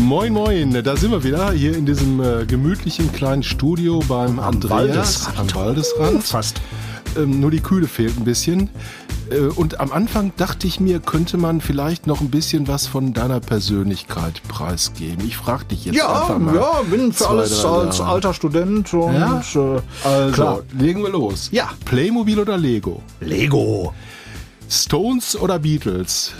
Moin moin, da sind wir wieder hier in diesem äh, gemütlichen kleinen Studio beim Am Andreas Waldesrand. am Waldesrand. Fast. Ähm, nur die Kühle fehlt ein bisschen. Äh, und am Anfang dachte ich mir, könnte man vielleicht noch ein bisschen was von deiner Persönlichkeit preisgeben. Ich frage dich jetzt Ja, einfach mal. ja, bin für zwei, alles drei als Sachen. alter Student und Ja? äh, Also, klar. legen wir los. Ja. Playmobil oder Lego? Lego. Stones oder Beatles?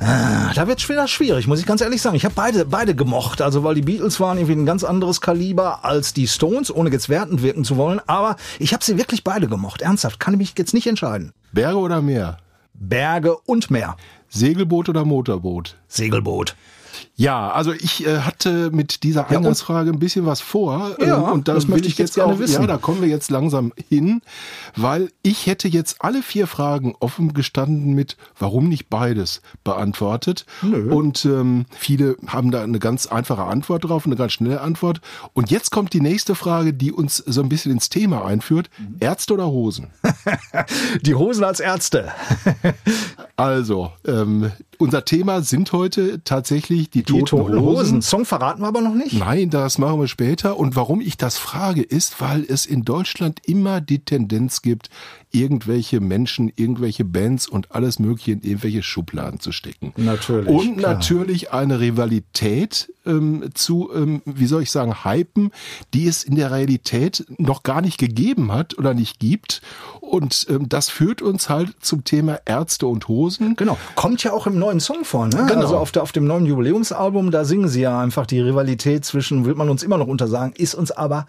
Ah, Da wird wieder schwierig, muss ich ganz ehrlich sagen. Ich habe beide, beide gemocht. Also, weil die Beatles waren irgendwie ein ganz anderes Kaliber als die Stones, ohne jetzt wertend wirken zu wollen. Aber ich habe sie wirklich beide gemocht. Ernsthaft, kann ich mich jetzt nicht entscheiden. Berge oder Meer? Berge und Meer. Segelboot oder Motorboot? Segelboot. Ja, also ich äh, hatte mit dieser Eingangsfrage ein bisschen was vor. Ja, ähm, und da das möchte ich jetzt jetzt gerne auch, wissen. Ja, da kommen wir jetzt langsam hin, weil ich hätte jetzt alle vier Fragen offen gestanden mit Warum nicht beides beantwortet. Und ähm, viele haben da eine ganz einfache Antwort drauf, eine ganz schnelle Antwort. Und jetzt kommt die nächste Frage, die uns so ein bisschen ins Thema einführt. Mhm. Ärzte oder Hosen? Die Hosen als Ärzte. Also, ähm, unser Thema sind heute tatsächlich die, Die toten, Hosen. Song verraten wir aber noch nicht. Nein, das machen wir später. Und warum ich das frage, ist, weil es in Deutschland immer die Tendenz gibt, irgendwelche Menschen, irgendwelche Bands und alles Mögliche in irgendwelche Schubladen zu stecken. Natürlich, Und klar. natürlich eine Rivalität ähm, zu, ähm, wie soll ich sagen, hypen, die es in der Realität noch gar nicht gegeben hat oder nicht gibt. Und ähm, das führt uns halt zum Thema Ärzte und Hosen. Genau. Kommt ja auch im neuen Song vor, ne? Genau. Also auf, der, auf dem neuen Jubiläumsalbum, da singen sie ja einfach die Rivalität zwischen, will man uns immer noch untersagen, ist uns aber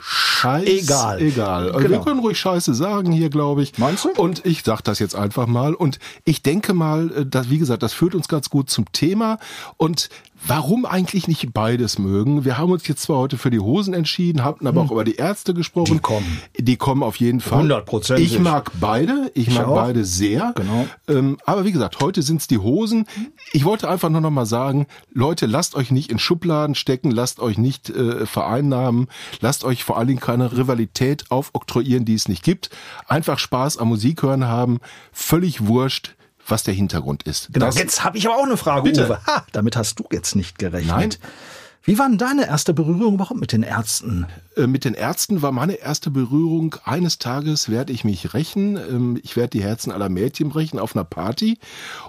Scheiß Egal. Egal. Also Genau. Wir können ruhig Scheiße sagen hier, glaube ich. Meinst du? Und ich sag das jetzt einfach mal. Und ich denke mal, äh, dass, wie gesagt, das führt uns ganz gut zum Thema. Und warum eigentlich nicht beides mögen? Wir haben uns jetzt zwar heute für die Hosen entschieden, hatten aber auch über die Ärzte gesprochen. Hm. Die kommen. Die kommen auf jeden Fall. Hundertprozentig. Ich mag beide. Ich, mag auch. beide sehr. Genau. Ähm, aber wie gesagt, heute sind's die Hosen. Ich wollte einfach nur noch mal sagen, Leute, lasst euch nicht in Schubladen stecken, lasst euch nicht äh, vereinnahmen, lasst euch vor allen Dingen keine Rivalität aufoktroyieren, die es nicht gibt. Einfach Spaß am Musik hören haben, völlig wurscht, was der Hintergrund ist. Genau, Das- jetzt habe ich aber auch eine Frage, Bitte. Uwe. Ha, damit hast du jetzt nicht gerechnet. Nein. Wie war denn deine erste Berührung überhaupt mit den Ärzten? Äh, Mit den Ärzten war meine erste Berührung. Eines Tages werde ich mich rächen. Ähm, Ich werde die Herzen aller Mädchen brechen auf einer Party.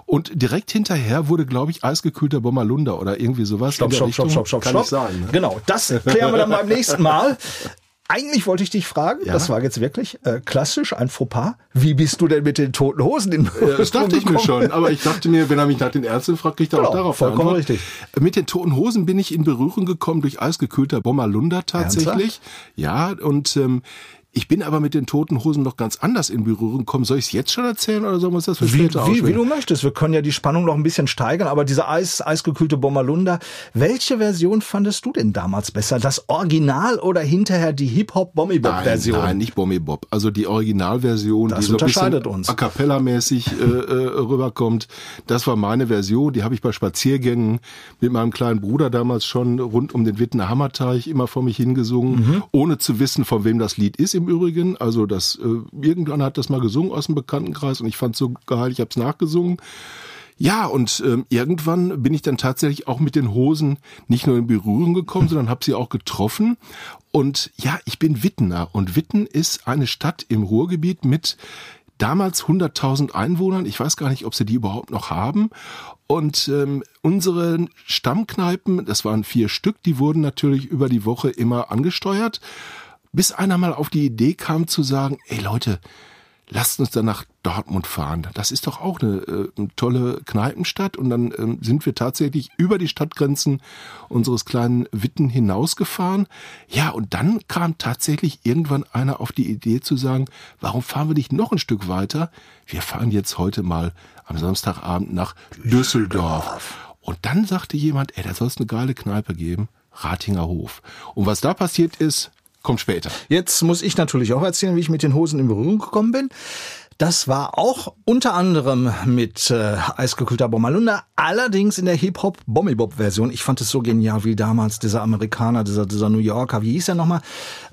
Und direkt hinterher wurde, glaube ich, eisgekühlter Bommerlunder oder irgendwie sowas. Stopp, stopp, stopp, stopp, stopp, Kann stopp. ich sagen. Ne? Genau, das klären wir dann beim nächsten Mal. Eigentlich wollte ich dich fragen, Ja? das war jetzt wirklich äh, klassisch, ein Fauxpas. Wie bist du denn mit den toten Hosen in Ja, Das dachte ich mir schon, aber ich dachte mir, wenn er mich nach den Ärzten fragt, kriegt er Genau, auch darauf vollkommen Antwort. richtig. Mit den toten Hosen bin ich in Berührung gekommen durch eisgekühlter Bommerlunder tatsächlich. Ja, und ähm, ich bin aber mit den toten Hosen noch ganz anders in Berührung gekommen. Soll ich es jetzt schon erzählen oder sollen wir uns das für Wie, später wie, wie aufschreiben? du möchtest. Wir können ja die Spannung noch ein bisschen steigern, aber diese Eis, eisgekühlte Bommerlunder, welche Version fandest du denn damals besser? Das Original oder hinterher die Nein, Hip-Hop-Bommy-Bop-Version? nein, nicht Bommy Bob. Also die Originalversion, Das die so ein unterscheidet bisschen a cappella-mäßig äh, äh, rüberkommt. Das war meine Version. Die habe ich bei Spaziergängen mit meinem kleinen Bruder damals schon rund um den Wittener Hammerteich immer vor mich hingesungen, Mhm. ohne zu wissen, von wem das Lied ist im Übrigen. Also das äh, irgendwann hat das mal gesungen aus dem Bekanntenkreis und ich fand so geil, ich habe es nachgesungen. Ja, und ähm, irgendwann bin ich dann tatsächlich auch mit den Hosen nicht nur in Berührung gekommen, sondern habe sie auch getroffen. Und ja, ich bin Wittener und Witten ist eine Stadt im Ruhrgebiet mit damals 100.000 Einwohnern. Ich weiß gar nicht, ob sie die überhaupt noch haben. Und ähm, unsere Stammkneipen, das waren vier Stück, die wurden natürlich über die Woche immer angesteuert, bis einer mal auf die Idee kam zu sagen, ey Leute, lasst uns dann nach Dortmund fahren. Das ist doch auch eine, äh, eine tolle Kneipenstadt. Und dann ähm, sind wir tatsächlich über die Stadtgrenzen unseres kleinen Witten hinausgefahren. Ja, und dann kam tatsächlich irgendwann einer auf die Idee zu sagen, warum fahren wir nicht noch ein Stück weiter? Wir fahren jetzt heute mal am Samstagabend nach Düsseldorf. Und dann sagte jemand, ey, da soll es eine geile Kneipe geben. Ratinger Hof. Und was da passiert ist, kommt später. Jetzt muss ich natürlich auch erzählen, wie ich mit den Hosen in Berührung gekommen bin. Das war auch unter anderem mit äh, Eisgekühlter Bommalunda, allerdings in der Hip-Hop Bommibop Version. Ich fand es so genial, wie damals dieser Amerikaner, dieser, dieser New Yorker, wie hieß er nochmal?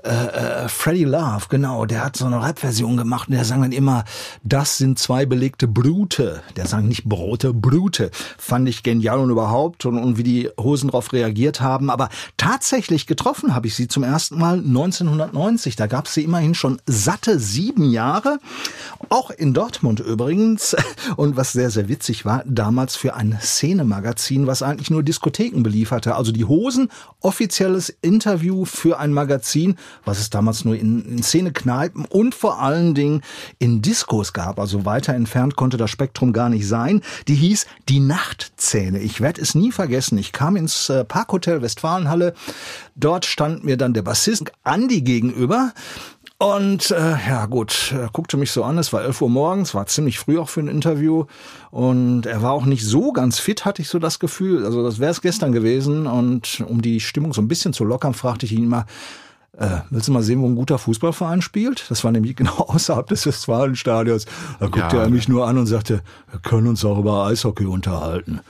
Äh, äh, Freddie Love, genau, der hat so eine Rap-Version gemacht und der sang dann immer, das sind zwei belegte Brute. Der sang nicht Brote, Brute. Fand ich genial und überhaupt und, und wie die Hosen darauf reagiert haben. Aber tatsächlich getroffen habe ich sie zum ersten Mal 1990. Da gab es sie immerhin schon satte sieben Jahre. Auch in Dortmund übrigens. Und was sehr, sehr witzig war, damals für ein Szenemagazin, was eigentlich nur Diskotheken belieferte. Also die Hosen, offizielles Interview für ein Magazin, was es damals nur in, in Szenekneipen und vor allen Dingen in Diskos gab. Also weiter entfernt konnte das Spektrum gar nicht sein. Die hieß Die Nachtzähne. Ich werde es nie vergessen. Ich kam ins äh, Parkhotel Westfalenhalle. Dort stand mir dann der Bassist Andi gegenüber. Und äh, ja gut, er guckte mich so an, es war 11 Uhr morgens, war ziemlich früh auch für ein Interview und er war auch nicht so ganz fit, hatte ich so das Gefühl. Also das wäre es gestern gewesen und um die Stimmung so ein bisschen zu lockern, fragte ich ihn immer, äh, willst du mal sehen, wo ein guter Fußballverein spielt? Das war nämlich genau außerhalb des Westfalenstadions. Da guckte Ja, er mich nur an und sagte, wir können uns auch über Eishockey unterhalten.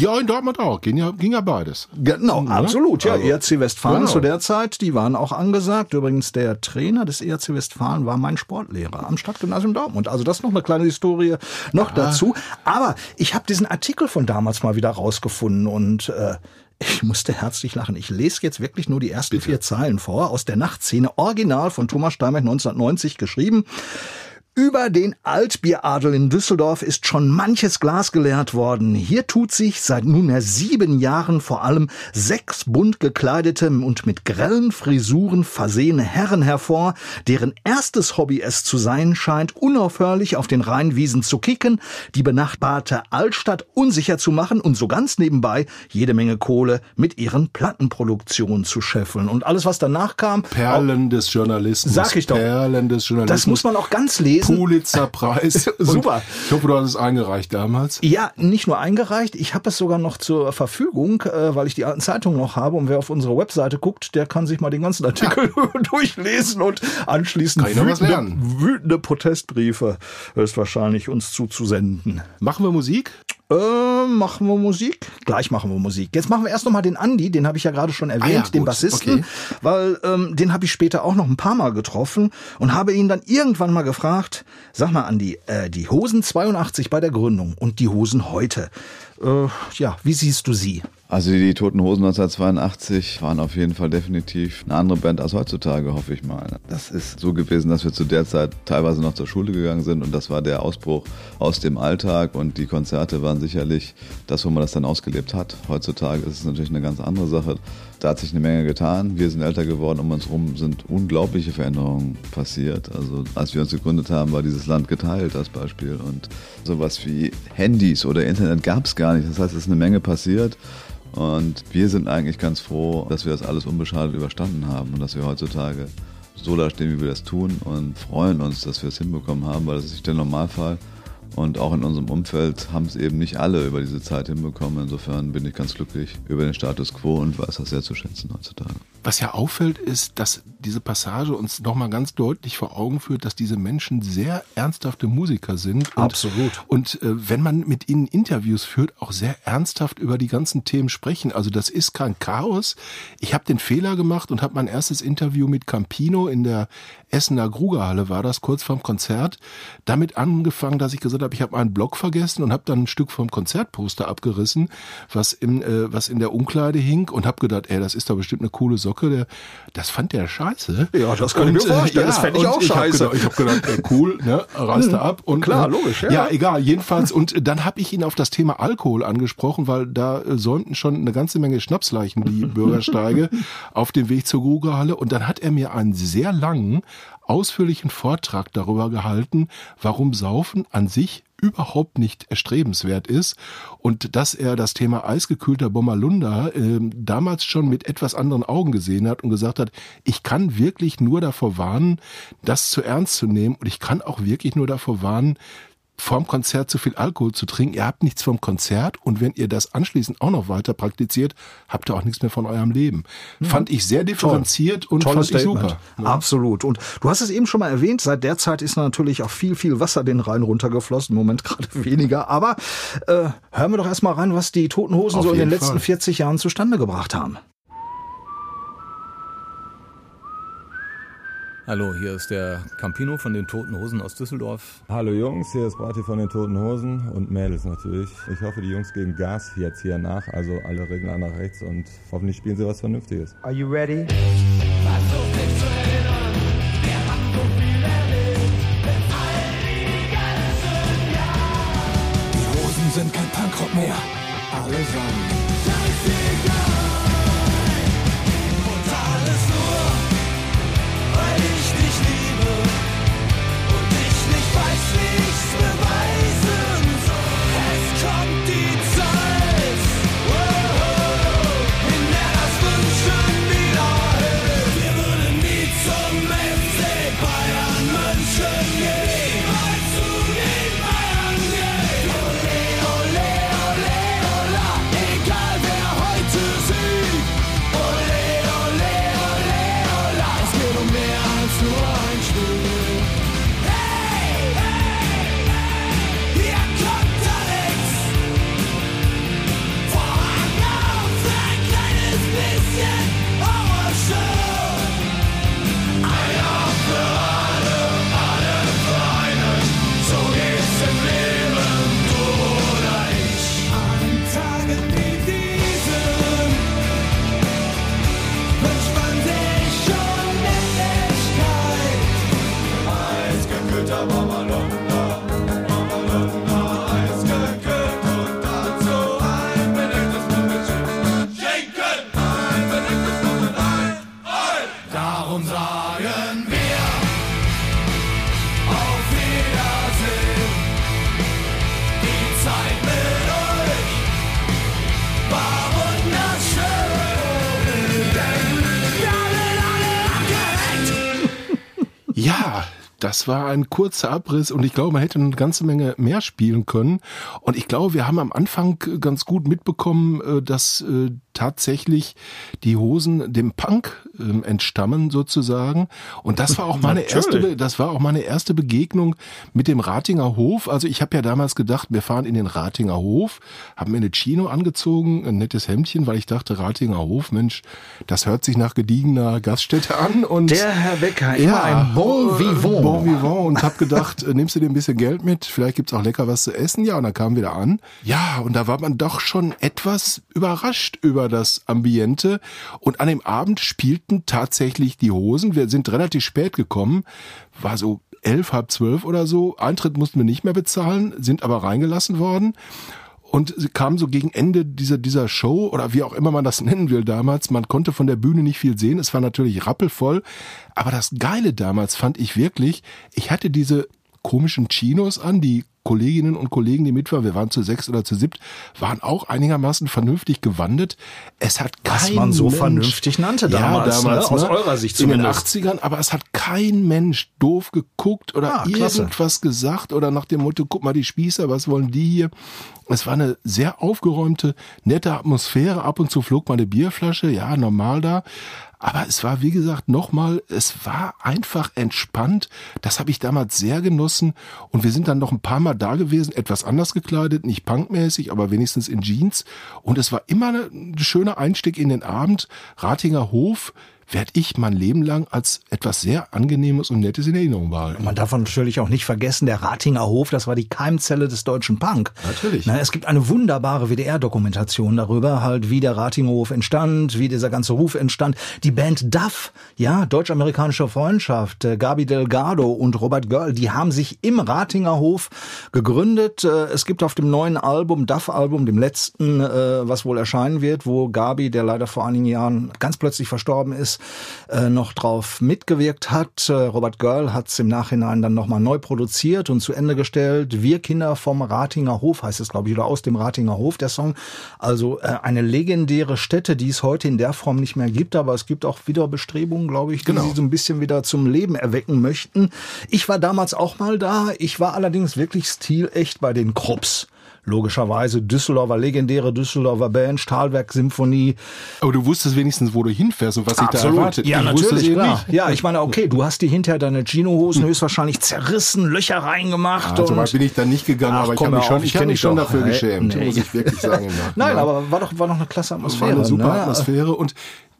Ja, in Dortmund auch. Ging ja, ging ja beides. Genau, Mhm, absolut. Ja, also, ERC Westfalen genau. zu der Zeit, die waren auch angesagt. Übrigens, der Trainer des ERC Westfalen war mein Sportlehrer am Stadtgymnasium Dortmund. Also das noch eine kleine Historie noch dazu. Aber ich habe diesen Artikel von damals mal wieder rausgefunden und äh, ich musste herzlich lachen. Ich lese jetzt wirklich nur die ersten vier Zeilen vor aus der Nachtszene, original von Thomas Steinbeck 1990 geschrieben. Über den Altbieradel in Düsseldorf ist schon manches Glas geleert worden. Hier tut sich seit nunmehr sieben Jahren vor allem sechs bunt gekleidete und mit grellen Frisuren versehene Herren hervor, deren erstes Hobby es zu sein scheint, unaufhörlich auf den Rheinwiesen zu kicken, die benachbarte Altstadt unsicher zu machen und so ganz nebenbei jede Menge Kohle mit ihren Plattenproduktionen zu scheffeln. Und alles, was danach kam, Perlen des Journalismus. Sag ich doch. Perlen des Journalismus. das muss man auch ganz lesen. Pulitzer-Preis. Und Super. Ich hoffe, du hast es eingereicht damals. Ja, nicht nur eingereicht, ich habe es sogar noch zur Verfügung, äh, weil ich die alten Zeitungen noch habe. Und wer auf unsere Webseite guckt, der kann sich mal den ganzen Artikel durchlesen und anschließend wütende, wütende Protestbriefe höchstwahrscheinlich uns zuzusenden. Machen wir Musik? Äh, machen wir Musik? Gleich machen wir Musik. Jetzt machen wir erst noch mal den Andi, den habe ich ja gerade schon erwähnt, Ah ja, den Bassisten, okay. weil ähm, den habe ich später auch noch ein paar Mal getroffen und habe ihn dann irgendwann mal gefragt, sag mal Andi, äh, die Hosen 82 bei der Gründung und die Hosen heute, äh, ja, wie siehst du sie? Also die Toten Hosen 1982 waren auf jeden Fall definitiv eine andere Band als heutzutage, hoffe ich mal. Das ist so gewesen, dass wir zu der Zeit teilweise noch zur Schule gegangen sind und das war der Ausbruch aus dem Alltag und die Konzerte waren sicherlich das, wo man das dann ausgelebt hat. Heutzutage ist es natürlich eine ganz andere Sache. Da hat sich eine Menge getan. Wir sind älter geworden, um uns herum sind unglaubliche Veränderungen passiert. Also als wir uns gegründet haben, war dieses Land geteilt als Beispiel und sowas wie Handys oder Internet gab es gar nicht. Das heißt, es ist eine Menge passiert. Und wir sind eigentlich ganz froh, dass wir das alles unbeschadet überstanden haben und dass wir heutzutage so da stehen, wie wir das tun und freuen uns, dass wir es hinbekommen haben, weil das ist nicht der Normalfall. Und auch in unserem Umfeld haben es eben nicht alle über diese Zeit hinbekommen. Insofern bin ich ganz glücklich über den Status quo und weiß das sehr zu schätzen heutzutage. Was ja auffällt, ist, dass diese Passage uns nochmal ganz deutlich vor Augen führt, dass diese Menschen sehr ernsthafte Musiker sind. Und, Absolut. Und äh, wenn man mit ihnen Interviews führt, auch sehr ernsthaft über die ganzen Themen sprechen. Also das ist kein Chaos. Ich habe den Fehler gemacht und habe mein erstes Interview mit Campino in der Essener Grugerhalle, war das kurz vorm Konzert, damit angefangen, dass ich gesagt habe, ich habe meinen Blog vergessen und habe dann ein Stück vom Konzertposter abgerissen, was, im, äh, was in der Umkleide hing und habe gedacht, ey, das ist doch bestimmt eine coole Socke. Der, das fand der scheiße. Ja, das kann ich mir vorstellen. Das fänd ich und auch hab scheiße. gedacht- Ich habe gedacht, cool, ne, reißt er ab. Und, Klar, äh, logisch, ja. Ja, egal, jedenfalls. Und dann habe ich ihn auf das Thema Alkohol angesprochen, weil da äh, säumten schon eine ganze Menge Schnapsleichen die Bürgersteige auf dem Weg zur Grugerhalle. Und dann hat er mir einen sehr langen, ausführlichen Vortrag darüber gehalten, warum Saufen an sich überhaupt nicht erstrebenswert ist und dass er das Thema eisgekühlter Bommerlunder äh, damals schon mit etwas anderen Augen gesehen hat und gesagt hat, ich kann wirklich nur davor warnen, das zu ernst zu nehmen und ich kann auch wirklich nur davor warnen, vorm Konzert zu viel Alkohol zu trinken. Ihr habt nichts vom Konzert und wenn ihr das anschließend auch noch weiter praktiziert, habt ihr auch nichts mehr von eurem Leben. Fand ich sehr differenziert und Tolles fand ich super. Absolut. Und du hast es eben schon mal erwähnt, seit der Zeit ist natürlich auch viel, viel Wasser den Rhein runtergeflossen. Im Moment gerade weniger. Aber äh, hören wir doch erstmal rein, was die Toten Hosen Auf so in den jeden letzten Fall. 40 Jahren zustande gebracht haben. Hallo, hier ist der Campino von den Toten Hosen aus Düsseldorf. Hallo Jungs, hier ist Barty von den Toten Hosen und Mädels natürlich. Ich hoffe, die Jungs geben Gas jetzt hier nach, also alle Regler nach rechts und hoffentlich spielen sie was Vernünftiges. Are you ready? Die Hosen sind kein Punkrock mehr. Alle Ja, das war ein kurzer Abriss und ich glaube, man hätte eine ganze Menge mehr spielen können. Und ich glaube, wir haben am Anfang ganz gut mitbekommen, äh, dass äh, tatsächlich die Hosen dem Punk ähm, entstammen sozusagen. Und das war auch meine erste, das war auch meine erste Begegnung mit dem Ratinger Hof. Also ich habe ja damals gedacht, wir fahren in den Ratinger Hof, haben mir eine Chino angezogen, ein nettes Hemdchen, weil ich dachte, Ratinger Hof, Mensch, das hört sich nach gediegener Gaststätte an. Und Der Herr Becker, immer ein Bon äh, Vivant. Bon vivant und hab gedacht, äh, nimmst du dir ein bisschen Geld mit, vielleicht gibt's auch lecker was zu essen. Ja, und dann kamen wir da an. Ja, und da war man doch schon etwas überrascht über das Ambiente. Und an dem Abend spielten tatsächlich die Hosen. Wir sind relativ spät gekommen, war so elf, halb zwölf oder so. Eintritt mussten wir nicht mehr bezahlen, sind aber reingelassen worden. Und sie kam so gegen Ende dieser, dieser Show oder wie auch immer man das nennen will damals. Man konnte von der Bühne nicht viel sehen. Es war natürlich rappelvoll. Aber das Geile damals fand ich wirklich, ich hatte diese komischen Chinos an, die Kolleginnen und Kollegen, die mit waren, wir waren zu sechs oder zu siebt, waren auch einigermaßen vernünftig gewandet. Es hat kein Was man so Mensch, vernünftig nannte damals, ne? Aus eurer Sicht In den zumindest. 80ern, aber es hat kein Mensch doof geguckt oder Ah, klasse. irgendwas gesagt oder nach dem Motto, guck mal die Spießer, was wollen die hier? Es war eine sehr aufgeräumte, nette Atmosphäre. Ab und zu flog mal eine Bierflasche, ja, normal da. Aber es war, wie gesagt, nochmal, es war einfach entspannt. Das habe ich damals sehr genossen. Und wir sind dann noch ein paar Mal da gewesen, etwas anders gekleidet, nicht punkmäßig, aber wenigstens in Jeans. Und es war immer ein schöner Einstieg in den Abend. Ratinger Hof werde ich mein Leben lang als etwas sehr Angenehmes und Nettes in Erinnerung behalten. Man darf natürlich auch nicht vergessen, der Ratinger Hof, das war die Keimzelle des deutschen Punk. Natürlich. Na, es gibt eine wunderbare WDR-Dokumentation darüber, halt wie der Ratinger Hof entstand, wie dieser ganze Ruf entstand. Die Band Duff, ja, deutsch-amerikanische Freundschaft, äh, Gabi Delgado und Robert Görl, die haben sich im Ratinger Hof gegründet. Äh, Es gibt auf dem neuen Album, Duff-Album, dem letzten, äh, was wohl erscheinen wird, wo Gabi, der leider vor einigen Jahren ganz plötzlich verstorben ist, äh, noch drauf mitgewirkt hat. Äh, Robert Girl hat es im Nachhinein dann nochmal neu produziert und zu Ende gestellt. Wir Kinder vom Ratinger Hof heißt es, glaube ich, oder aus dem Ratinger Hof, der Song. Also äh, eine legendäre Stätte, die es heute in der Form nicht mehr gibt, aber es gibt auch wieder Bestrebungen, glaube ich, die Genau. sie so ein bisschen wieder zum Leben erwecken möchten. Ich war damals auch mal da. Ich war allerdings wirklich stilecht bei den Krupps. Logischerweise Düsseldorfer, legendäre Düsseldorfer Band, Stahlwerk Symphonie. Aber du wusstest wenigstens, wo du hinfährst und was sich da erwartet. Ja, ich natürlich, klar. nicht. Ja, ich meine, okay, du hast dir hinterher deine Gino-Hosen höchstwahrscheinlich zerrissen, Löcher reingemacht. Ah, so weit bin ich da nicht gegangen, Ach, aber ich habe mich schon, ich hab mich schon dafür Hey, geschämt, nee. muss ich wirklich sagen. Nein, aber war doch, war doch eine klasse Atmosphäre. war eine super ne? Atmosphäre und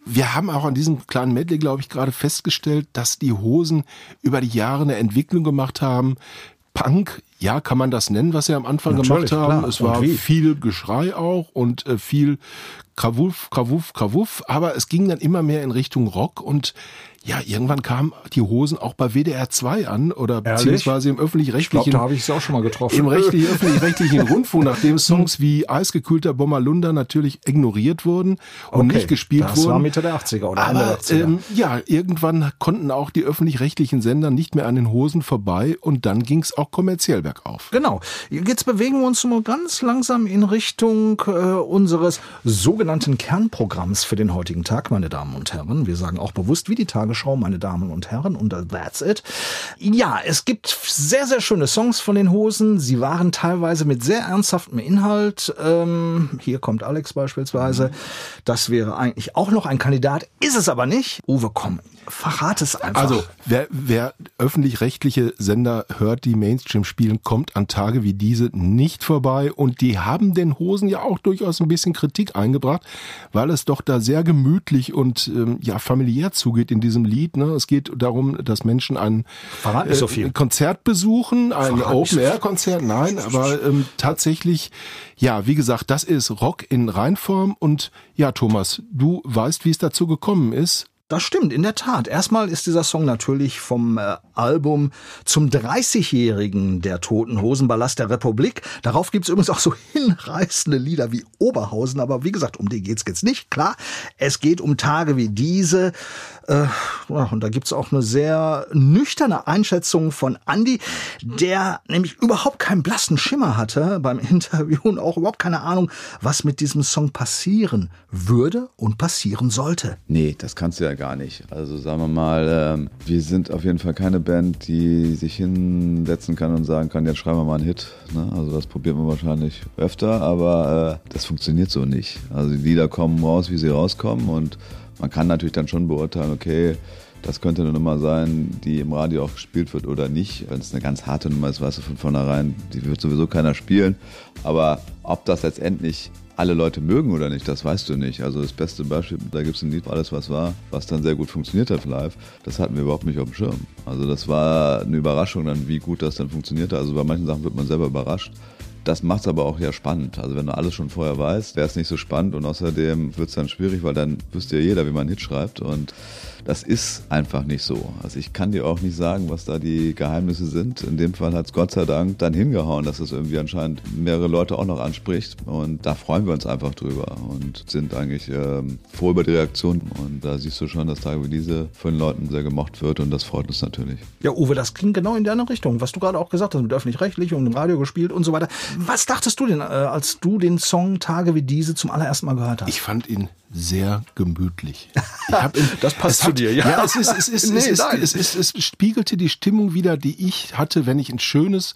wir haben auch an diesem kleinen Medley, glaube ich, gerade festgestellt, dass die Hosen über die Jahre eine Entwicklung gemacht haben. Punk, ja, kann man das nennen, was sie am Anfang Natürlich, gemacht haben. klar. Es war viel Geschrei auch und äh, viel Krawuff, Krawuff, Krawuff, aber es ging dann immer mehr in Richtung Rock und ja, irgendwann kamen die Hosen auch bei WDR 2 an oder Ehrlich? beziehungsweise im öffentlich-rechtlichen da habe ich es auch schon mal getroffen. im rechtlich, öffentlich-rechtlichen Rundfunk, nachdem Songs wie Eisgekühlter Bommerlunder natürlich ignoriert wurden und Okay, nicht gespielt das wurden. war Mitte der 80er oder Ende Aber der 80er. ähm, ja, irgendwann konnten auch die öffentlich-rechtlichen Sender nicht mehr an den Hosen vorbei und dann ging es auch kommerziell bergauf. Genau. Jetzt bewegen wir uns mal ganz langsam in Richtung äh, unseres sogenannten Kernprogramms für den heutigen Tag, meine Damen und Herren. Wir sagen auch bewusst wie die Tagesschau, meine Damen und Herren, und that's it. Ja, es gibt sehr, sehr schöne Songs von den Hosen. Sie waren teilweise mit sehr ernsthaftem Inhalt. Ähm, hier kommt Alex beispielsweise. Das wäre eigentlich auch noch ein Kandidat, ist es aber nicht. Uwe, komm, verrat es einfach. Also, wer, wer öffentlich-rechtliche Sender hört, die Mainstream spielen, kommt an Tage wie diese nicht vorbei. Und die haben den Hosen ja auch durchaus ein bisschen Kritik eingebracht, weil es doch da sehr gemütlich und ähm, ja familiär zugeht in diesem Lied. Ne? Es geht darum, dass Menschen ein nicht so. Konzert besuchen, ein nicht so Open-Air-Konzert. Nein, aber ähm, tatsächlich, ja, wie gesagt, das ist Rock in Reinform. Und ja, Thomas, du weißt, wie es dazu gekommen ist. Das stimmt, in der Tat. Erstmal ist dieser Song natürlich vom äh, Album zum 30-Jährigen der Toten Hosen Ballast der Republik. Darauf gibt's übrigens auch so hinreißende Lieder wie Oberhausen, aber wie gesagt, um die geht's jetzt nicht. Klar, es geht um Tage wie diese. Äh, und da gibt's auch eine sehr nüchterne Einschätzung von Andy, der nämlich überhaupt keinen blassen Schimmer hatte beim Interview und auch überhaupt keine Ahnung, was mit diesem Song passieren würde und passieren sollte. Nee, das kannst du ja gar nicht. Also sagen wir mal, ähm, wir sind auf jeden Fall keine Band, die sich hinsetzen kann und sagen kann, jetzt schreiben wir mal einen Hit. Ne? Also das probiert man wahrscheinlich öfter, aber äh, das funktioniert so nicht. Also die Lieder kommen raus, wie sie rauskommen und man kann natürlich dann schon beurteilen, okay, das könnte eine Nummer sein, die im Radio auch gespielt wird oder nicht. Wenn es eine ganz harte Nummer ist, weißt du von vornherein, die wird sowieso keiner spielen. Aber ob das letztendlich alle Leute mögen oder nicht, das weißt du nicht. Also das beste Beispiel, da gibt es ein Lied, alles was war, was dann sehr gut funktioniert hat live. Das hatten wir überhaupt nicht auf dem Schirm. Also das war eine Überraschung dann, wie gut das dann funktionierte. Also bei manchen Sachen wird man selber überrascht. Das macht es aber auch ja spannend. Also wenn du alles schon vorher weißt, wäre es nicht so spannend und außerdem wird es dann schwierig, weil dann wüsste ja jeder, wie man einen Hit schreibt und das ist einfach nicht so. Also ich kann dir auch nicht sagen, was da die Geheimnisse sind. In dem Fall hat es Gott sei Dank dann hingehauen, dass es irgendwie anscheinend mehrere Leute auch noch anspricht. Und da freuen wir uns einfach drüber und sind eigentlich ähm, froh über die Reaktion. Und da siehst du schon, dass Tage wie diese von den Leuten sehr gemocht wird und das freut uns natürlich. Ja, Uwe, das klingt genau in deine Richtung, was du gerade auch gesagt hast, mit öffentlich-rechtlich und im Radio gespielt und so weiter. Was dachtest du denn, äh, als du den Song Tage wie diese zum allerersten Mal gehört hast? Ich fand ihn sehr gemütlich. Ich hab ihn, Das passt zu dir, ja. ja. es ist, es ist, Nee, es, ist, es ist, es spiegelte die Stimmung wieder, die ich hatte, wenn ich ein schönes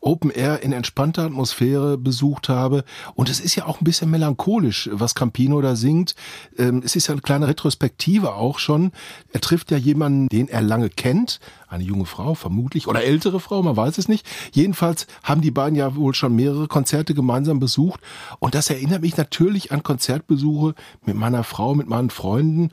Open Air in entspannter Atmosphäre besucht habe. Und es ist ja auch ein bisschen melancholisch, was Campino da singt. Ähm, Es ist ja eine kleine Retrospektive auch schon. Er trifft ja jemanden, den er lange kennt. Eine junge Frau, vermutlich, oder ältere Frau, man weiß es nicht. Jedenfalls haben die beiden ja wohl schon mehrere Konzerte gemeinsam besucht. Und das erinnert mich natürlich an Konzertbesuche mit meiner Frau, mit meinen Freunden.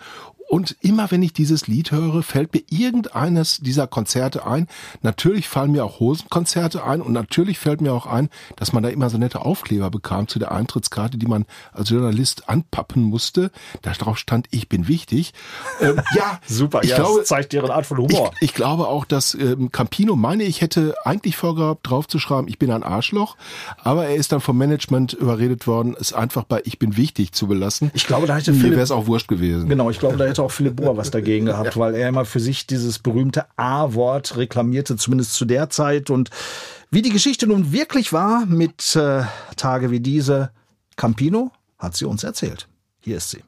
Und immer wenn ich dieses Lied höre, fällt mir irgendeines dieser Konzerte ein. Natürlich fallen mir auch Hosenkonzerte ein und natürlich fällt mir auch ein, dass man da immer so nette Aufkleber bekam zu der Eintrittskarte, die man als Journalist anpappen musste. Da drauf stand, ich bin wichtig. Ähm, ja, Super, ich ja, glaube, das zeigt deren Art von Humor. ich, ich glaube auch, dass ähm, Campino, meine ich, hätte eigentlich vorgehabt, draufzuschreiben, ich bin ein Arschloch, aber er ist dann vom Management überredet worden, es einfach bei Ich bin wichtig zu belassen. Ich glaube, da hätte Mir wäre es auch wurscht gewesen. Genau, ich glaube, da hätte hätte auch Philipp Bohr was dagegen gehabt, weil er immer für sich dieses berühmte A-Wort reklamierte, zumindest zu der Zeit. Und wie die Geschichte nun wirklich war mit äh, Tage wie diese, Campino hat sie uns erzählt. Hier ist sie.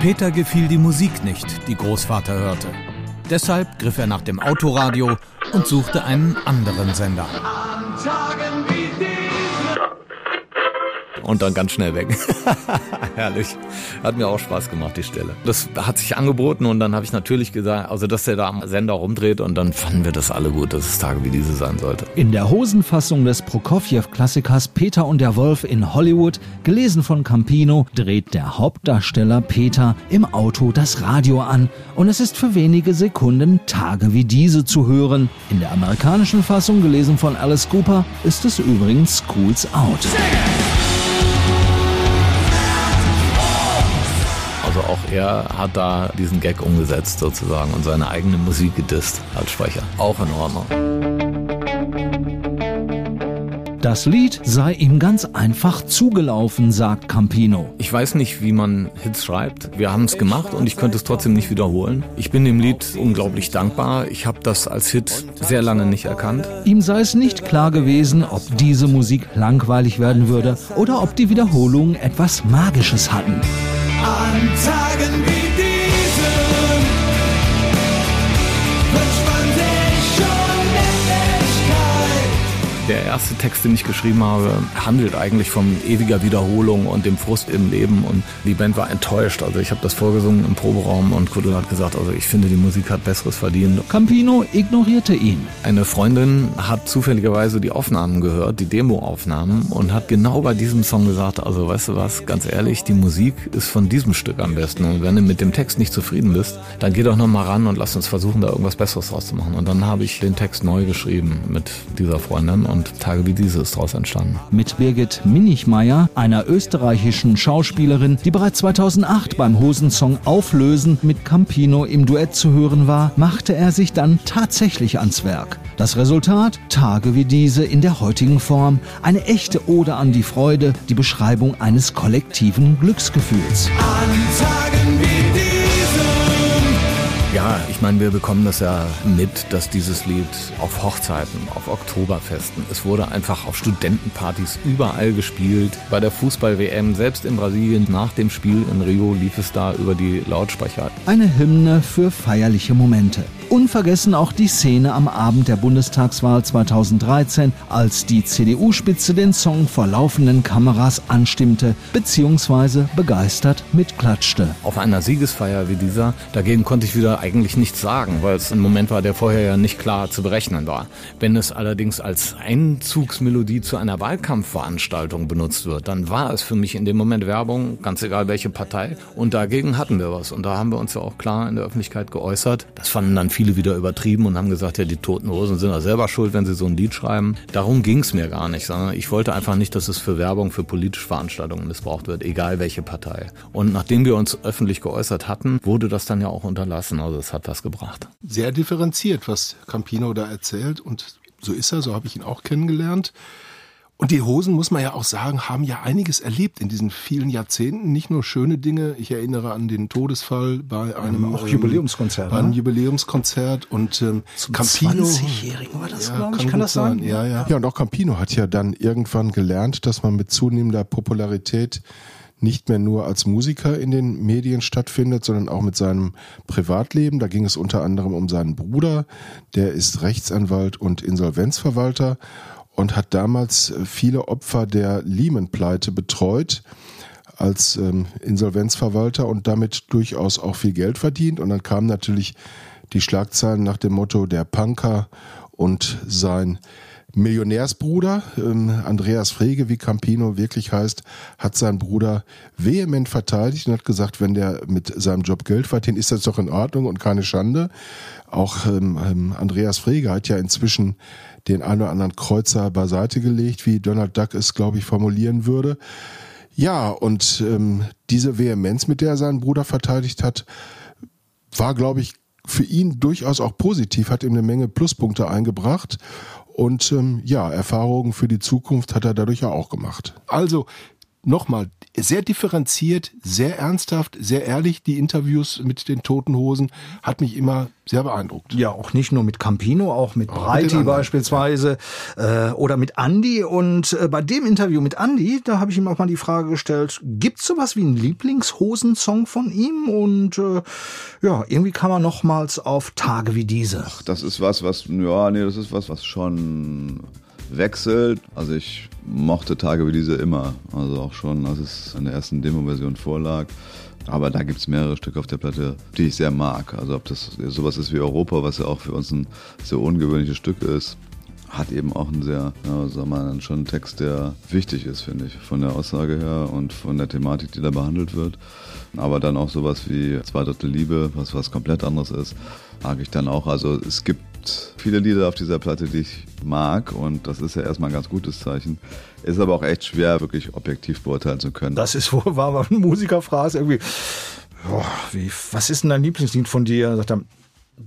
Peter gefiel die Musik nicht, die Großvater hörte. Deshalb griff er nach dem Autoradio und suchte einen anderen Sender. Und dann ganz schnell weg. Herrlich. Hat mir auch Spaß gemacht, die Stelle. Das hat sich angeboten und dann habe ich natürlich gesagt, also dass der da am Sender rumdreht und dann fanden wir das alle gut, dass es Tage wie diese sein sollte. In der Hosenfassung des Prokofjew-Klassikers Peter und der Wolf in Hollywood, gelesen von Campino, dreht der Hauptdarsteller Peter im Auto das Radio an und es ist für wenige Sekunden Tage wie diese zu hören. In der amerikanischen Fassung, gelesen von Alice Cooper, ist es übrigens Schools Out. Auch er hat da diesen Gag umgesetzt sozusagen und seine eigene Musik gedisst als Sprecher. Auch in Ordnung. Das Lied sei ihm ganz einfach zugelaufen, sagt Campino. Ich weiß nicht, wie man Hits schreibt. Wir haben es gemacht und ich könnte es trotzdem nicht wiederholen. Ich bin dem Lied unglaublich dankbar. Ich habe das als Hit sehr lange nicht erkannt. Ihm sei es nicht klar gewesen, ob diese Musik langweilig werden würde oder ob die Wiederholungen etwas Magisches hatten. An Tagen wie Der erste Text, den ich geschrieben habe, handelt eigentlich von ewiger Wiederholung und dem Frust im Leben. Und die Band war enttäuscht. Also ich habe das vorgesungen im Proberaum und Kuddel hat gesagt, also ich finde, die Musik hat Besseres verdient. Campino ignorierte ihn. Eine Freundin hat zufälligerweise die Aufnahmen gehört, die Demo-Aufnahmen und hat genau bei diesem Song gesagt, also weißt du was, ganz ehrlich, die Musik ist von diesem Stück am besten und wenn du mit dem Text nicht zufrieden bist, dann geh doch nochmal ran und lass uns versuchen, da irgendwas Besseres draus zu machen. Und dann habe ich den Text neu geschrieben mit dieser Freundin und Tage wie diese ist daraus entstanden. Mit Birgit Minichmeier, einer österreichischen Schauspielerin, die bereits 2008 beim Hosensong Auflösen mit Campino im Duett zu hören war, machte er sich dann tatsächlich ans Werk. Das Resultat? Tage wie diese in der heutigen Form. Eine echte Ode an die Freude, die Beschreibung eines kollektiven Glücksgefühls. An diesen Ja, ich meine, wir bekommen das ja mit, dass dieses Lied auf Hochzeiten, auf Oktoberfesten, es wurde einfach auf Studentenpartys überall gespielt. Bei der Fußball-WM, selbst in Brasilien, nach dem Spiel in Rio lief es da über die Lautsprecher. Eine Hymne für feierliche Momente. Unvergessen auch die Szene am Abend der Bundestagswahl 2013, als die CDU-Spitze den Song vor laufenden Kameras anstimmte bzw. begeistert mitklatschte. Auf einer Siegesfeier wie dieser, dagegen konnte ich wieder eigentlich nichts sagen, weil es ein Moment war, der vorher ja nicht klar zu berechnen war. Wenn es allerdings als Einzugsmelodie zu einer Wahlkampfveranstaltung benutzt wird, dann war es für mich in dem Moment Werbung, ganz egal welche Partei. Und dagegen hatten wir was. Und da haben wir uns ja auch klar in der Öffentlichkeit geäußert. Das fanden dann viele wieder übertrieben und haben gesagt, ja, die Toten Hosen sind ja selber schuld, wenn sie so ein Lied schreiben. Darum ging es mir gar nicht, sondern ich wollte einfach nicht, dass es für Werbung, für politische Veranstaltungen missbraucht wird, egal welche Partei. Und nachdem wir uns öffentlich geäußert hatten, wurde das dann ja auch unterlassen. Also es hat was gebracht. Sehr differenziert, was Campino da erzählt. Und so ist er, so habe ich ihn auch kennengelernt. Und die Hosen, muss man ja auch sagen, haben ja einiges erlebt in diesen vielen Jahrzehnten. Nicht nur schöne Dinge. Ich erinnere an den Todesfall bei einem Auch ähm, Jubiläumskonzert, Bei einem ne? Jubiläumskonzert und ähm, Zum Campino. 20-Jährigen war das, glaube ich. Kann gut das sein? Ja, ja. Ja, und auch Campino hat ja dann irgendwann gelernt, dass man mit zunehmender Popularität nicht mehr nur als Musiker in den Medien stattfindet, sondern auch mit seinem Privatleben. Da ging es unter anderem um seinen Bruder, der ist Rechtsanwalt und Insolvenzverwalter und hat damals äh, viele Opfer der Lehman-Pleite betreut als ähm, Insolvenzverwalter und damit durchaus auch viel Geld verdient. Und dann kamen natürlich die Schlagzeilen nach dem Motto der Punker und sein Millionärsbruder, ähm, Andreas Frege, wie Campino wirklich heißt, hat seinen Bruder vehement verteidigt und hat gesagt, wenn der mit seinem Job Geld verdient, ist das doch in Ordnung und keine Schande. Auch ähm, ähm, Andreas Frege hat ja inzwischen den einen oder anderen Kreuzer beiseite gelegt, wie Donald Duck es, glaube ich, formulieren würde. Ja, und ähm, diese Vehemenz, mit der er seinen Bruder verteidigt hat, war, glaube ich, für ihn durchaus auch positiv, hat ihm eine Menge Pluspunkte eingebracht. Und ähm, ja, Erfahrungen für die Zukunft hat er dadurch ja auch gemacht. Also, nochmal sehr differenziert, sehr ernsthaft, sehr ehrlich. Die Interviews mit den Toten Hosen hat mich immer sehr beeindruckt. Ja, auch nicht nur mit Campino, auch mit Auch Breiti beispielsweise äh, oder mit Andy. Und äh, bei dem Interview mit Andy, da habe ich ihm auch mal die Frage gestellt, gibt's sowas wie einen Lieblingshosensong von ihm? Und äh, ja, irgendwie kam er nochmals auf Tage wie diese. Das ist was, was, ja, nee, das ist was, was schon wechselt. Also ich mochte Tage wie diese immer. Also auch schon, als es in der ersten Demo-Version vorlag. Aber da gibt es mehrere Stücke auf der Platte, die ich sehr mag. Also ob das sowas ist wie Europa, was ja auch für uns ein sehr ungewöhnliches Stück ist, hat eben auch einen sehr, ja, sagen wir mal, schon einen Text, der wichtig ist, finde ich, von der Aussage her und von der Thematik, die da behandelt wird. Aber dann auch sowas wie Zwei Drittel Liebe, was was komplett anderes ist, mag ich dann auch. Also es gibt viele Lieder auf dieser Platte, die ich mag und das ist ja erstmal ein ganz gutes Zeichen. Ist aber auch echt schwer, wirklich objektiv beurteilen zu können. Das ist wohl war eine Musikerphrase irgendwie. Boah, wie, was ist denn dein Lieblingslied von dir? Sagt er,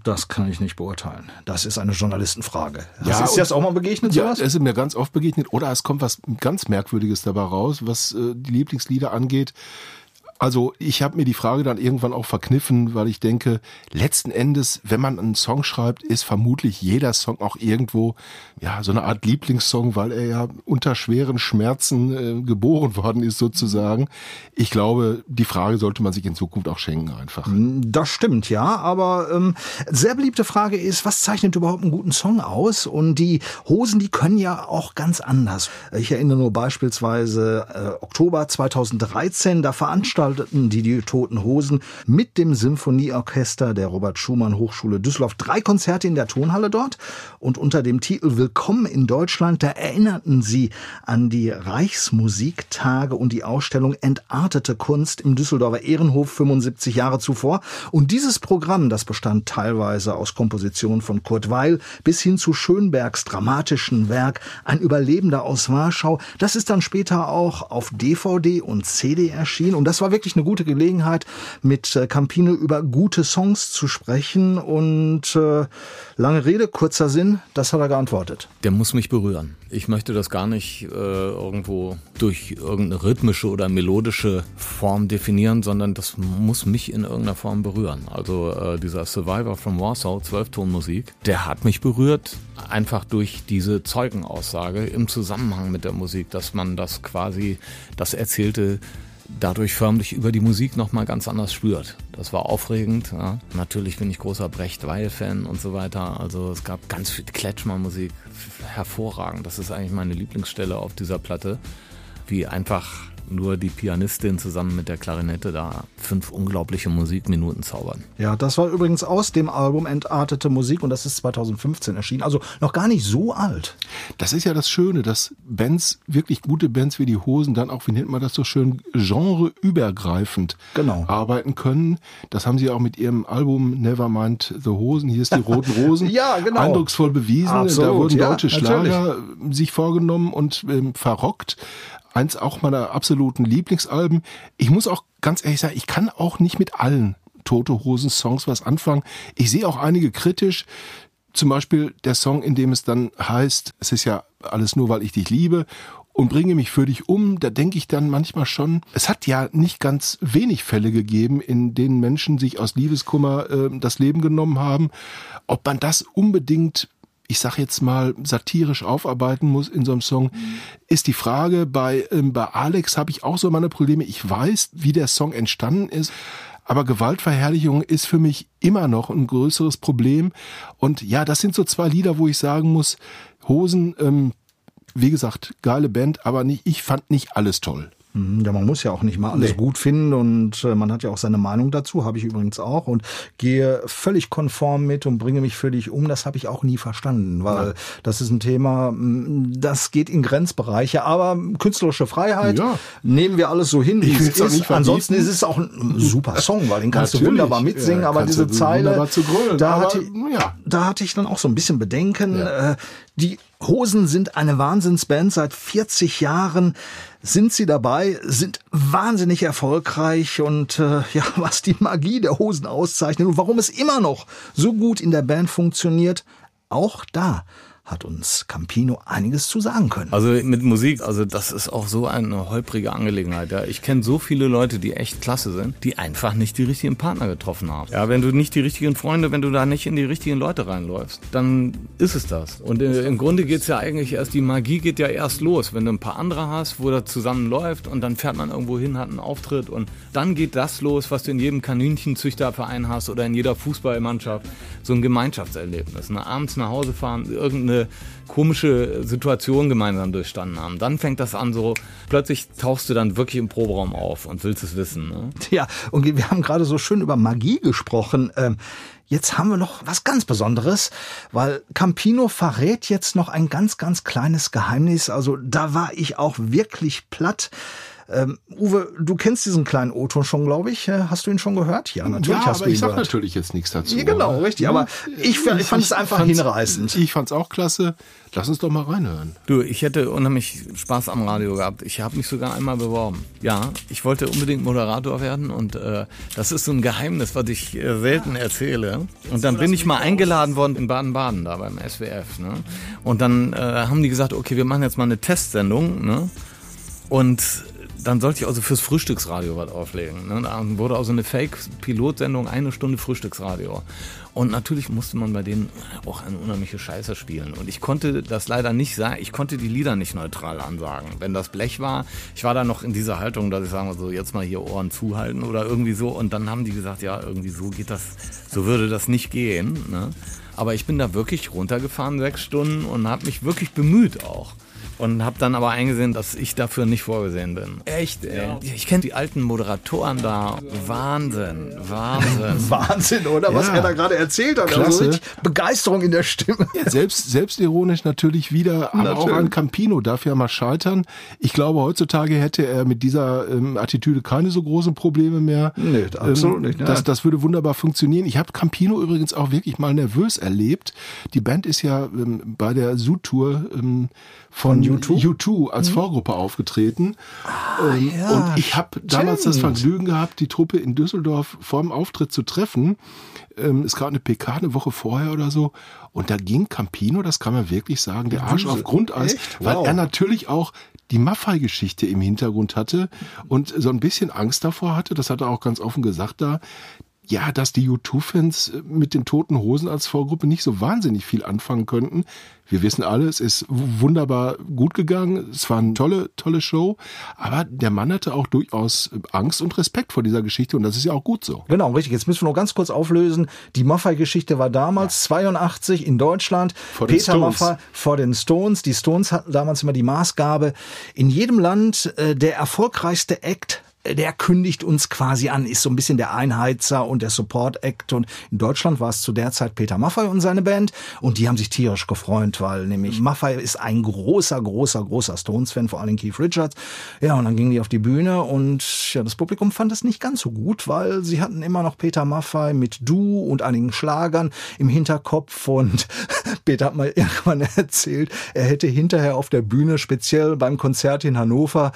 das kann ich nicht beurteilen. Das ist eine Journalistenfrage. Ja, ist dir das auch mal begegnet? Ja, sowas? es ist mir ganz oft begegnet. Oder es kommt was ganz Merkwürdiges dabei raus, was äh, die Lieblingslieder angeht. Also ich habe mir die Frage dann irgendwann auch verkniffen, weil ich denke, letzten Endes, wenn man einen Song schreibt, ist vermutlich jeder Song auch irgendwo ja so eine Art Lieblingssong, weil er ja unter schweren Schmerzen äh, geboren worden ist sozusagen. Ich glaube, die Frage sollte man sich in Zukunft auch schenken einfach. Das stimmt, ja. Aber ähm, sehr beliebte Frage ist, was zeichnet überhaupt einen guten Song aus? Und die Hosen, die können ja auch ganz anders. Ich erinnere nur beispielsweise äh, Oktober 2013, da veranstalteten die die Toten Hosen mit dem Symphonieorchester der Robert Schumann Hochschule Düsseldorf drei Konzerte in der Tonhalle dort. Und unter dem Titel Willkommen in Deutschland, da erinnerten sie an die Reichsmusiktage und die Ausstellung Entartete Kunst im Düsseldorfer Ehrenhof 75 Jahre zuvor. Und dieses Programm, das bestand teilweise aus Kompositionen von Kurt Weil bis hin zu Schönbergs dramatischen Werk Ein Überlebender aus Warschau, das ist dann später auch auf DVD und CD erschienen. Und das war wirklich eine gute Gelegenheit, mit äh, Campino über gute Songs zu sprechen. Und äh, lange Rede, kurzer Sinn, das hat er geantwortet. Der muss mich berühren. Ich möchte das gar nicht äh, irgendwo durch irgendeine rhythmische oder melodische Form definieren, sondern das muss mich in irgendeiner Form berühren. Also äh, dieser Survivor from Warsaw, Zwölftonmusik, der hat mich berührt, einfach durch diese Zeugenaussage im Zusammenhang mit der Musik, dass man das quasi, das Erzählte dadurch förmlich über die Musik nochmal ganz anders spürt. Das war aufregend. Ja. Natürlich bin ich großer Brecht-Weil-Fan und so weiter. Also es gab ganz viel Kletschmer-Musik, hervorragend. Das ist eigentlich meine Lieblingsstelle auf dieser Platte. Wie einfach nur die Pianistin zusammen mit der Klarinette da fünf unglaubliche Musikminuten zaubern. Ja, das war übrigens aus dem Album Entartete Musik und das ist 2015 erschienen. Also noch gar nicht so alt. Das ist ja das Schöne, dass Bands, wirklich gute Bands wie die Hosen, dann auch, wie nennt man das so schön, genreübergreifend Genau. arbeiten können. Das haben sie auch mit ihrem Album Nevermind the Hosen, hier ist die Roten Rosen, Ja, genau. eindrucksvoll bewiesen. da Absolut, wurden ja, deutsche natürlich. Schlager sich vorgenommen und ähm, verrockt. Eins auch meiner absoluten Lieblingsalben. Ich muss auch ganz ehrlich sagen, ich kann auch nicht mit allen Tote Hosen Songs was anfangen. Ich sehe auch einige kritisch. Zum Beispiel der Song, in dem es dann heißt, es ist ja alles nur, weil ich dich liebe und bringe mich für dich um. Da denke ich dann manchmal schon, es hat ja nicht ganz wenig Fälle gegeben, in denen Menschen sich aus Liebeskummer äh, das Leben genommen haben. Ob man das unbedingt ich sag jetzt mal, satirisch aufarbeiten muss in so einem Song, ist die Frage. Bei, ähm, bei Alex habe ich auch so meine Probleme. Ich weiß, wie der Song entstanden ist. Aber Gewaltverherrlichung ist für mich immer noch ein größeres Problem. Und ja, das sind so zwei Lieder, wo ich sagen muss, Hosen, ähm, wie gesagt, geile Band, aber nicht, ich fand nicht alles toll. Mhm, Ja, man muss ja auch nicht mal alles Nee. gut finden und äh, man hat ja auch seine Meinung dazu, habe ich übrigens auch und gehe völlig konform mit und bringe mich für dich um. Das habe ich auch nie verstanden, weil das ist ein Thema, das geht in Grenzbereiche, aber künstlerische Freiheit Ja. nehmen wir alles so hin, wie es ist. Ansonsten ist es auch ein super Song, weil den kannst du wunderbar mitsingen, Ja, aber diese Zeile, grölen, da, aber, hatte, ich- ja. da hatte ich dann auch so ein bisschen Bedenken. Äh, die Hosen sind eine Wahnsinnsband. Seit 40 Jahren sind sie dabei, sind wahnsinnig erfolgreich und äh, ja, was die Magie der Hosen auszeichnet und warum es immer noch so gut in der Band funktioniert, auch da hat uns Campino einiges zu sagen können. Also mit Musik, also das ist auch so eine holprige Angelegenheit. Ja. Ich kenne so viele Leute, die echt klasse sind, die einfach nicht die richtigen Partner getroffen haben. Ja, wenn du nicht die richtigen Freunde, wenn du da nicht in die richtigen Leute reinläufst, dann ist es das. Und äh, im Grunde geht's ja eigentlich erst, die Magie geht ja erst los, wenn du ein paar andere hast, wo das zusammenläuft und dann fährt man irgendwo hin, hat einen Auftritt und dann geht das los, was du in jedem Kaninchenzüchterverein hast oder in jeder Fußballmannschaft, so ein Gemeinschaftserlebnis. Ne? Abends nach Hause fahren, irgendeine komische Situation gemeinsam durchstanden haben. Dann fängt das an so, plötzlich tauchst du dann wirklich im Proberaum auf und willst es wissen. Ne? Ja, und wir haben gerade so schön über Magie gesprochen. Ähm, Jetzt haben wir noch was ganz Besonderes, weil Campino verrät jetzt noch ein ganz, ganz kleines Geheimnis. Also da war ich auch wirklich platt. Ähm, Uwe, du kennst diesen kleinen O-Ton schon, glaube ich. Äh, Hast du ihn schon gehört? Ja, natürlich ja, hast du ihn ich sag gehört. natürlich jetzt nichts dazu. Ja, genau, richtig. Aber ich, fand- ich fand es einfach fand's- hinreißend. Ich fand's auch klasse. Lass uns doch mal reinhören. Du, ich hätte unheimlich Spaß am Radio gehabt. Ich habe mich sogar einmal beworben. Ja, ich wollte unbedingt Moderator werden und äh, das ist so ein Geheimnis, was ich äh, selten erzähle. Und dann bin ich mal eingeladen worden in Baden-Baden da beim SWF. Ne? Und dann äh, haben die gesagt, okay, wir machen jetzt mal eine Testsendung. Ne? Und dann sollte ich also fürs Frühstücksradio was auflegen. Ne? Da wurde also eine Fake-Pilotsendung, eine Stunde Frühstücksradio. Und natürlich musste man bei denen auch eine unheimliche Scheiße spielen. Und ich konnte das leider nicht sagen, ich konnte die Lieder nicht neutral ansagen. Wenn das Blech war, ich war da noch in dieser Haltung, dass ich sagen so, jetzt mal hier Ohren zuhalten oder irgendwie so. Und dann haben die gesagt, ja, irgendwie so geht das, so würde das nicht gehen. Ne? Aber ich bin da wirklich runtergefahren, sechs Stunden, und habe mich wirklich bemüht auch. Und habe dann aber eingesehen, dass ich dafür nicht vorgesehen bin. Echt, ey. Ich kenne die alten Moderatoren da. Wahnsinn, Wahnsinn. Wahnsinn, oder? Was Ja. er da gerade erzählt hat. Klasse. Also richtig Begeisterung in der Stimme. Selbst, selbstironisch natürlich wieder, aber auch an Campino darf ja mal scheitern. Ich glaube, heutzutage hätte er mit dieser ähm, Attitüde keine so großen Probleme mehr. Nee, absolut nicht, ne? Das, das würde wunderbar funktionieren. Ich habe Campino übrigens auch wirklich mal nervös erlebt. Die Band ist ja ähm, bei der Zoo-Tour ähm, von U2? U2 als Vorgruppe aufgetreten. ähm, ja, und ich habe damals das. Vergnügen gehabt, die Truppe in Düsseldorf vor dem Auftritt zu treffen. Ähm, es gab eine PK eine Woche vorher oder so. Und da ging Campino, das kann man wirklich sagen, der Arsch auf Grundeis, Echt? weil Wow. er natürlich auch die Maffei-Geschichte im Hintergrund hatte und so ein bisschen Angst davor hatte, das hat er auch ganz offen gesagt da, ja, dass die U2-Fans mit den Toten Hosen als Vorgruppe nicht so wahnsinnig viel anfangen könnten. Wir wissen alle, es ist wunderbar gut gegangen. Es war eine tolle, tolle Show. Aber der Mann hatte auch durchaus Angst und Respekt vor dieser Geschichte und das ist ja auch gut so. Genau, richtig. Jetzt müssen wir noch ganz kurz auflösen. Die Maffei-Geschichte war damals 82 in Deutschland. Vor den Peter. Maffei vor den Stones. Die Stones hatten damals immer die Maßgabe, in jedem Land äh, der erfolgreichste Act äh, der kündigt uns quasi an, ist so ein bisschen der Einheizer und der Support-Act. Und in Deutschland war es zu der Zeit Peter Maffei und seine Band. Und die haben sich tierisch gefreut, weil nämlich Maffei ist ein großer, großer, großer Stones-Fan, vor allem Keith Richards. Ja, und dann gingen die auf die Bühne und ja, das Publikum fand es nicht ganz so gut, weil sie hatten immer noch Peter Maffei mit Du und einigen Schlagern im Hinterkopf. Und Peter hat mal irgendwann erzählt, er hätte hinterher auf der Bühne, speziell beim Konzert in Hannover,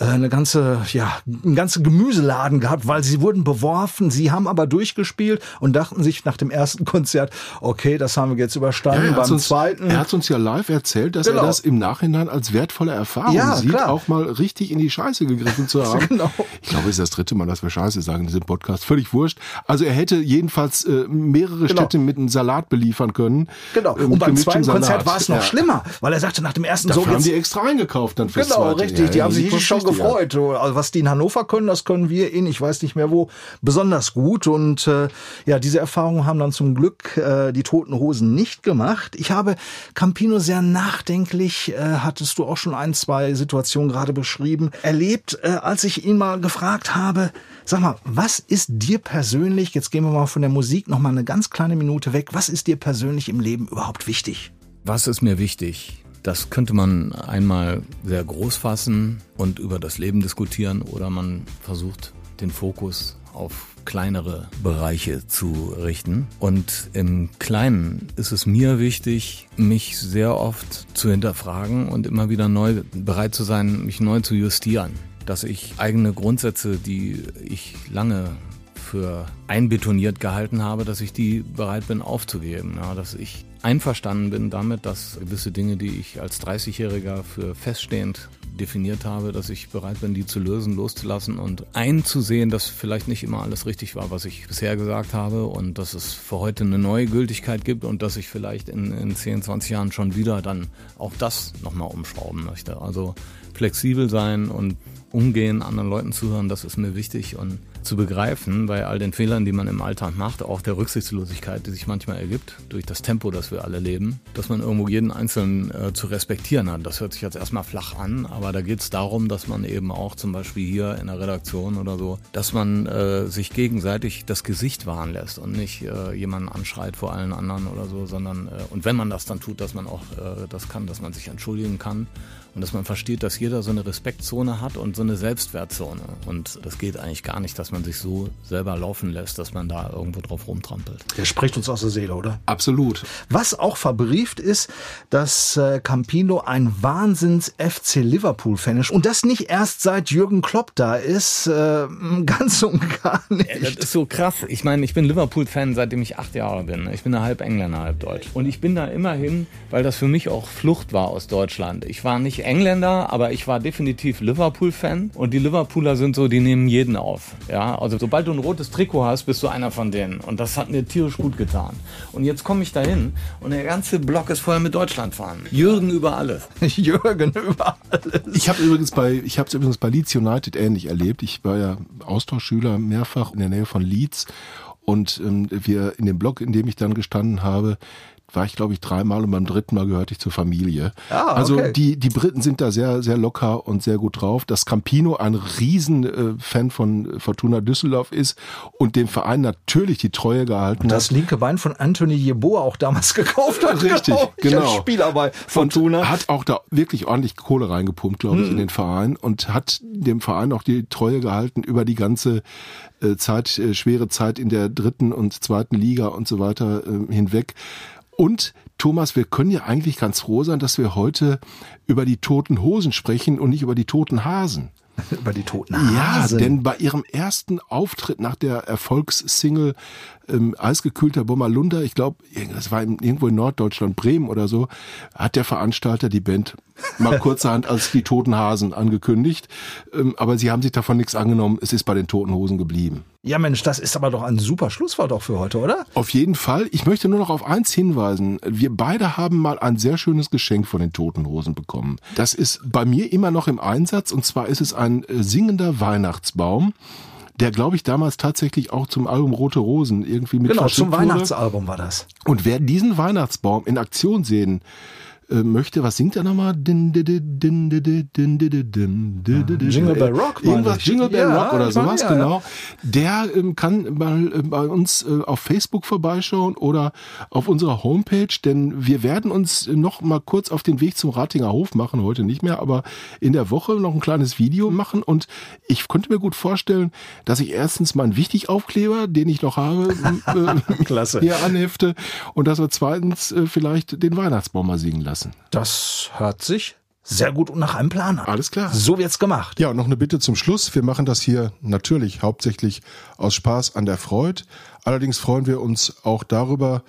äh, eine ganze, ja, einen ganzen Gemüseladen gehabt, weil sie wurden beworfen. Sie haben aber durchgespielt und dachten sich nach dem ersten Konzert, okay, das haben wir jetzt überstanden. er hat's beim uns, zweiten. er hat's uns ja live erzählt, dass Genau. er das im Nachhinein als wertvolle Erfahrung Ja, sieht, klar. auch mal richtig in die Scheiße gegriffen zu haben. Genau. Ich glaube, es ist das dritte Mal, dass wir Scheiße sagen in diesem Podcast. Völlig wurscht. Also er hätte jedenfalls äh, mehrere Genau. Städte mit einem Salat beliefern können. Genau. Äh, Und beim zweiten Konzert Salat. war es noch Ja. schlimmer, weil er sagte nach dem ersten Dafür so haben die extra eingekauft dann fürs Genau, zweite. richtig. Ja, die ja, haben sich schon ja. gefreut. So, Also was die in Hannover können, das können wir in, ich weiß nicht mehr wo, besonders gut. Und äh, ja, diese Erfahrungen haben dann zum Glück äh, die Toten Hosen nicht gemacht. Ich habe Campino sehr nachdenklich, äh, hattest du auch schon ein, zwei Situationen gerade beschrieben, erlebt, äh, als ich ihn mal gefragt habe, sag mal, was ist dir persönlich, jetzt gehen wir mal von der Musik noch mal eine ganz kleine Minute weg, was ist dir persönlich im Leben überhaupt wichtig? Was ist mir wichtig? Das könnte man einmal sehr groß fassen und über das Leben diskutieren oder man versucht den Fokus auf kleinere Bereiche zu richten. Und im Kleinen ist es mir wichtig, mich sehr oft zu hinterfragen und immer wieder neu bereit zu sein, mich neu zu justieren. Dass ich eigene Grundsätze, die ich lange für einbetoniert gehalten habe, dass ich die bereit bin aufzugeben. Ja, dass ich einverstanden bin damit, dass gewisse Dinge, die ich als 30-Jähriger für feststehend definiert habe, dass ich bereit bin, die zu lösen, loszulassen und einzusehen, dass vielleicht nicht immer alles richtig war, was ich bisher gesagt habe und dass es für heute eine neue Gültigkeit gibt und dass ich vielleicht in, in 10, 20 Jahren schon wieder dann auch das nochmal umschrauben möchte. Also flexibel sein und umgehen, anderen Leuten zuhören, das ist mir wichtig und zu begreifen bei all den Fehlern, die man im Alltag macht, auch der Rücksichtslosigkeit, die sich manchmal ergibt durch das Tempo, das wir alle leben, dass man irgendwo jeden Einzelnen äh, zu respektieren hat. Das hört sich jetzt erstmal flach an, aber da geht es darum, dass man eben auch zum Beispiel hier in der Redaktion oder so, dass man äh, sich gegenseitig das Gesicht wahren lässt und nicht äh, jemanden anschreit vor allen anderen oder so, sondern äh, und wenn man das dann tut, dass man auch äh, das kann, dass man sich entschuldigen kann und dass man versteht, dass jeder so eine Respektzone hat und so eine Selbstwertzone. Und das geht eigentlich gar nicht, dass man sich so selber laufen lässt, dass man da irgendwo drauf rumtrampelt. Der spricht uns aus der Seele, oder? Absolut. Was auch verbrieft ist, dass äh, Campino ein Wahnsinns FC Liverpool-Fan ist. Und das nicht erst seit Jürgen Klopp da ist, äh, ganz und gar nicht. Ja, das ist so krass. Ich meine, ich bin Liverpool-Fan, seitdem ich acht Jahre bin. Ich bin da halb Engländer, halb Deutsch. Und ich bin da immerhin, weil das für mich auch Flucht war aus Deutschland. Ich war nicht Engländer, aber ich war definitiv Liverpool-Fan. Und die Liverpooler sind so, die nehmen jeden auf. Ja, also sobald du ein rotes Trikot hast, bist du einer von denen. Und das hat mir tierisch gut getan. Und jetzt komme ich dahin und der ganze Block ist voll mit Deutschland-Fahren. Jürgen über alles. Jürgen über alles. Ich habe übrigens bei, ich habe es übrigens bei Leeds United ähnlich erlebt. Ich war ja Austauschschüler mehrfach in der Nähe von Leeds und ähm, wir in dem Block, in dem ich dann gestanden habe, war ich, glaube ich, dreimal und beim dritten Mal gehörte ich zur Familie. Ah, okay. Also die, die Briten sind da sehr, sehr locker und sehr gut drauf. Dass Campino ein riesen äh, Fan von Fortuna Düsseldorf ist und dem Verein natürlich die Treue gehalten Das hat. linke Bein von Anthony Jeboa auch damals gekauft hat. Richtig, genau. Als Spieler bei Fortuna. Und hat auch da wirklich ordentlich Kohle reingepumpt, glaube ich, in den Verein und hat dem Verein auch die Treue gehalten über die ganze äh, Zeit, äh, schwere Zeit in der dritten und zweiten Liga und so weiter hinweg. Und Thomas, wir können ja eigentlich ganz froh sein, dass wir heute über die toten Hosen sprechen und nicht über die toten Hasen. über die toten Ja, Hasen. denn bei ihrem ersten Auftritt nach der Erfolgssingle ähm, Eisgekühlter Bommerlunder, ich glaube, das war irgendwo in Norddeutschland, Bremen oder so, hat der Veranstalter die Band mal kurzerhand als die Toten Hasen angekündigt. Ähm, aber sie haben sich davon nichts angenommen. Es ist bei den Toten Hosen geblieben. Ja, Mensch, das ist aber doch ein super Schlusswort auch für heute, oder? Auf jeden Fall. Ich möchte nur noch auf eins hinweisen. Wir beide haben mal ein sehr schönes Geschenk von den Toten Hosen bekommen. Das ist bei mir immer noch im Einsatz und zwar ist es ein äh, singender Weihnachtsbaum. Der, glaube ich, damals tatsächlich auch zum Album Rote Rosen irgendwie mit Genau, zum. Weihnachtsalbum war das. Und wer diesen Weihnachtsbaum in Aktion sehen äh, möchte. Was singt er nochmal? Jingle Bell Rock. Irgendwas Jingle Bell Rock oder sowas, genau. Der ähm, kann mal äh, bei uns äh, auf Facebook vorbeischauen oder auf unserer Homepage, denn wir werden uns äh, noch mal kurz auf den Weg zum Ratinger Hof machen, heute nicht mehr, aber in der Woche noch ein kleines Video machen und ich könnte mir gut vorstellen, dass ich erstens meinen Wichtigaufkleber, den ich noch habe, hier anhefte und dass wir zweitens vielleicht den Weihnachtsbaum mal singen lassen. Das hört sich sehr gut und nach einem Plan an. Alles klar. So wird's gemacht. Ja, und noch eine Bitte zum Schluss. Wir machen das hier natürlich hauptsächlich aus Spaß an der Freude. Allerdings freuen wir uns auch darüber,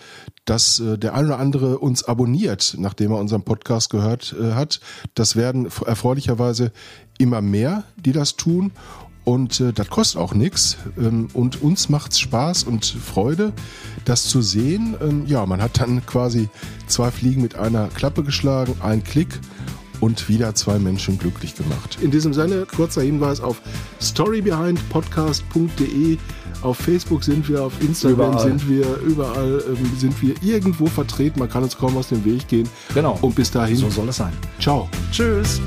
dass äh, der ein oder andere uns abonniert, nachdem er unseren Podcast gehört äh, hat. Das werden erfreulicherweise immer mehr, die das tun. Und äh, das kostet auch nichts. Ähm, und uns macht's Spaß und Freude, das zu sehen. Ähm, ja, man hat dann quasi zwei Fliegen mit einer Klappe geschlagen, ein Klick und wieder zwei Menschen glücklich gemacht. In diesem Sinne, kurzer Hinweis auf storybehindpodcast.de. Auf Facebook sind wir, auf Instagram Überall. sind wir, überall ähm, sind wir irgendwo vertreten. Man kann uns kaum aus dem Weg gehen. Genau. Und bis dahin, So soll es sein. ciao. Tschüss.